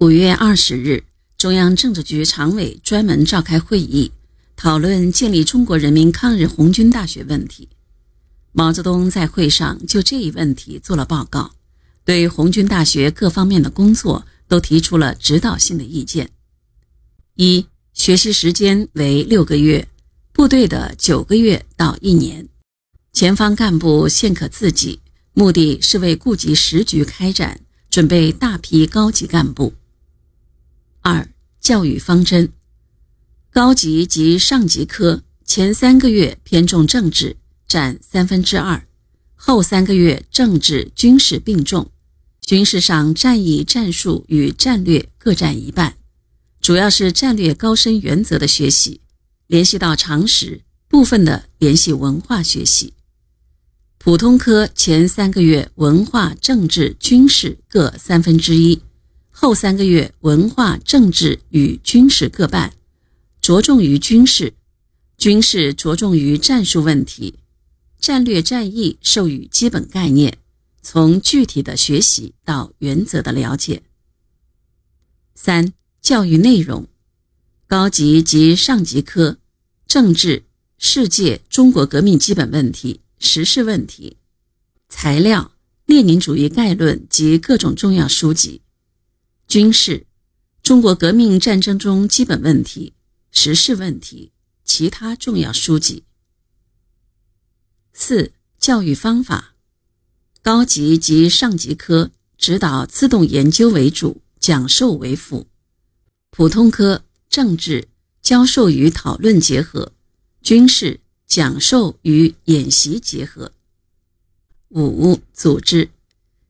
五月二十日，中央政治局常委专门召开会议，讨论建立中国人民抗日红军大学问题。毛泽东在会上就这一问题做了报告，对红军大学各方面的工作都提出了指导性的意见。一、学习时间为六个月，部队的九个月到一年，前方干部现可自己，目的是为顾及时局开展，准备大批高级干部。二、教育方针：高级及上级科前三个月偏重政治，占三分之二；后三个月政治、军事并重，军事上战役战术与战略各占一半，主要是战略高深原则的学习，联系到常识，部分的联系文化学习。普通科前三个月文化、政治、军事各三分之一。后三个月，文化、政治与军事各半，着重于军事；军事着重于战术问题，战略战役授予基本概念，从具体的学习到原则的了解。三、教育内容：高级及上级科，政治、世界、中国革命基本问题、时事问题；材料：列宁主义概论及各种重要书籍。军事，中国革命战争中基本问题、时事问题，其他重要书籍。四、教育方法，高级及上级科指导自动研究为主，讲授为辅；普通科政治教授与讨论结合，军事讲授与演习结合。五、组织，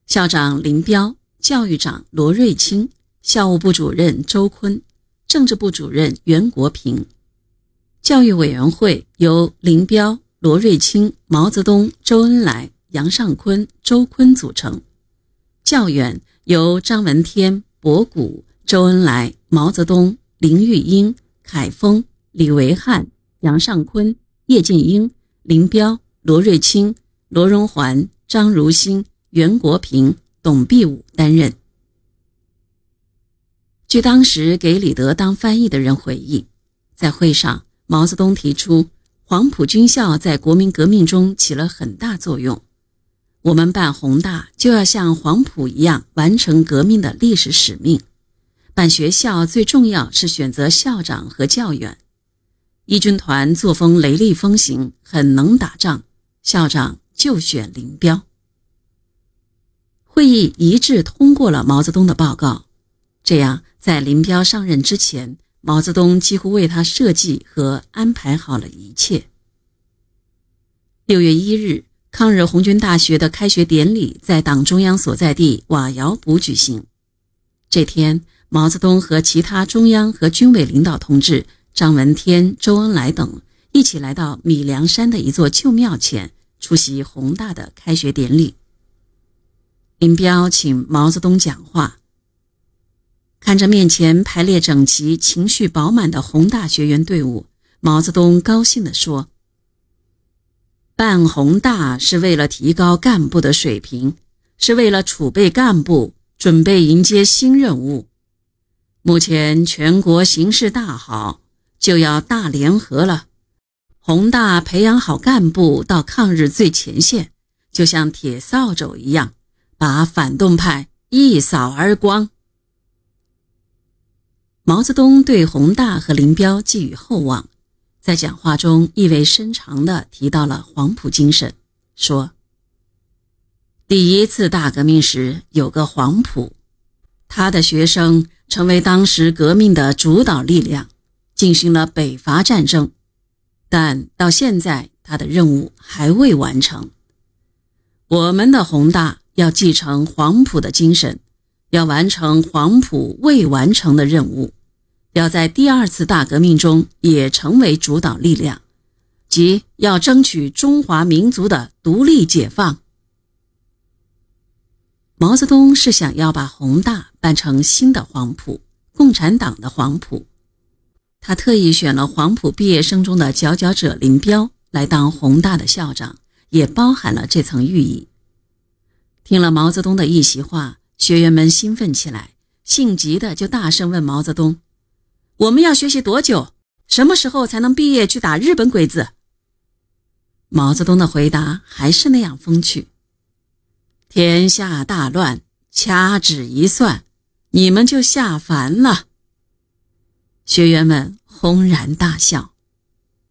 校长林彪。教育长罗瑞卿，校务部主任周坤，政治部主任袁国平。教育委员会由林彪、罗瑞卿、毛泽东、周恩来、杨尚昆、周坤组成。教员由张闻天、博古、周恩来、毛泽东、林玉英、凯丰、李维汉、杨尚昆、叶剑英、林彪、罗瑞卿、罗荣桓、张如新、袁国平。董必武担任。据当时给李德当翻译的人回忆，在会上，毛泽东提出黄埔军校在国民革命中起了很大作用。我们办宏大就要像黄埔一样完成革命的历史使命。办学校最重要是选择校长和教员。一军团作风雷厉风行，很能打仗，校长就选林彪。会议一致通过了毛泽东的报告，这样在林彪上任之前，毛泽东几乎为他设计和安排好了一切。六月一日，抗日红军大学的开学典礼在党中央所在地瓦窑堡举行。这天，毛泽东和其他中央和军委领导同志张闻天、周恩来等一起来到米粮山的一座旧庙前，出席宏大的开学典礼。林彪请毛泽东讲话。看着面前排列整齐、情绪饱满的宏大学员队伍，毛泽东高兴地说：“办宏大是为了提高干部的水平，是为了储备干部，准备迎接新任务。目前全国形势大好，就要大联合了。宏大培养好干部到抗日最前线，就像铁扫帚一样。”把反动派一扫而光。毛泽东对宏大和林彪寄予厚望，在讲话中意味深长地提到了黄埔精神，说：“第一次大革命时有个黄埔，他的学生成为当时革命的主导力量，进行了北伐战争，但到现在他的任务还未完成。我们的宏大。”要继承黄埔的精神，要完成黄埔未完成的任务，要在第二次大革命中也成为主导力量，即要争取中华民族的独立解放。毛泽东是想要把宏大办成新的黄埔，共产党的黄埔。他特意选了黄埔毕业生中的佼佼者林彪来当宏大的校长，也包含了这层寓意。听了毛泽东的一席话，学员们兴奋起来，性急的就大声问毛泽东：“我们要学习多久？什么时候才能毕业去打日本鬼子？”毛泽东的回答还是那样风趣：“天下大乱，掐指一算，你们就下凡了。”学员们轰然大笑。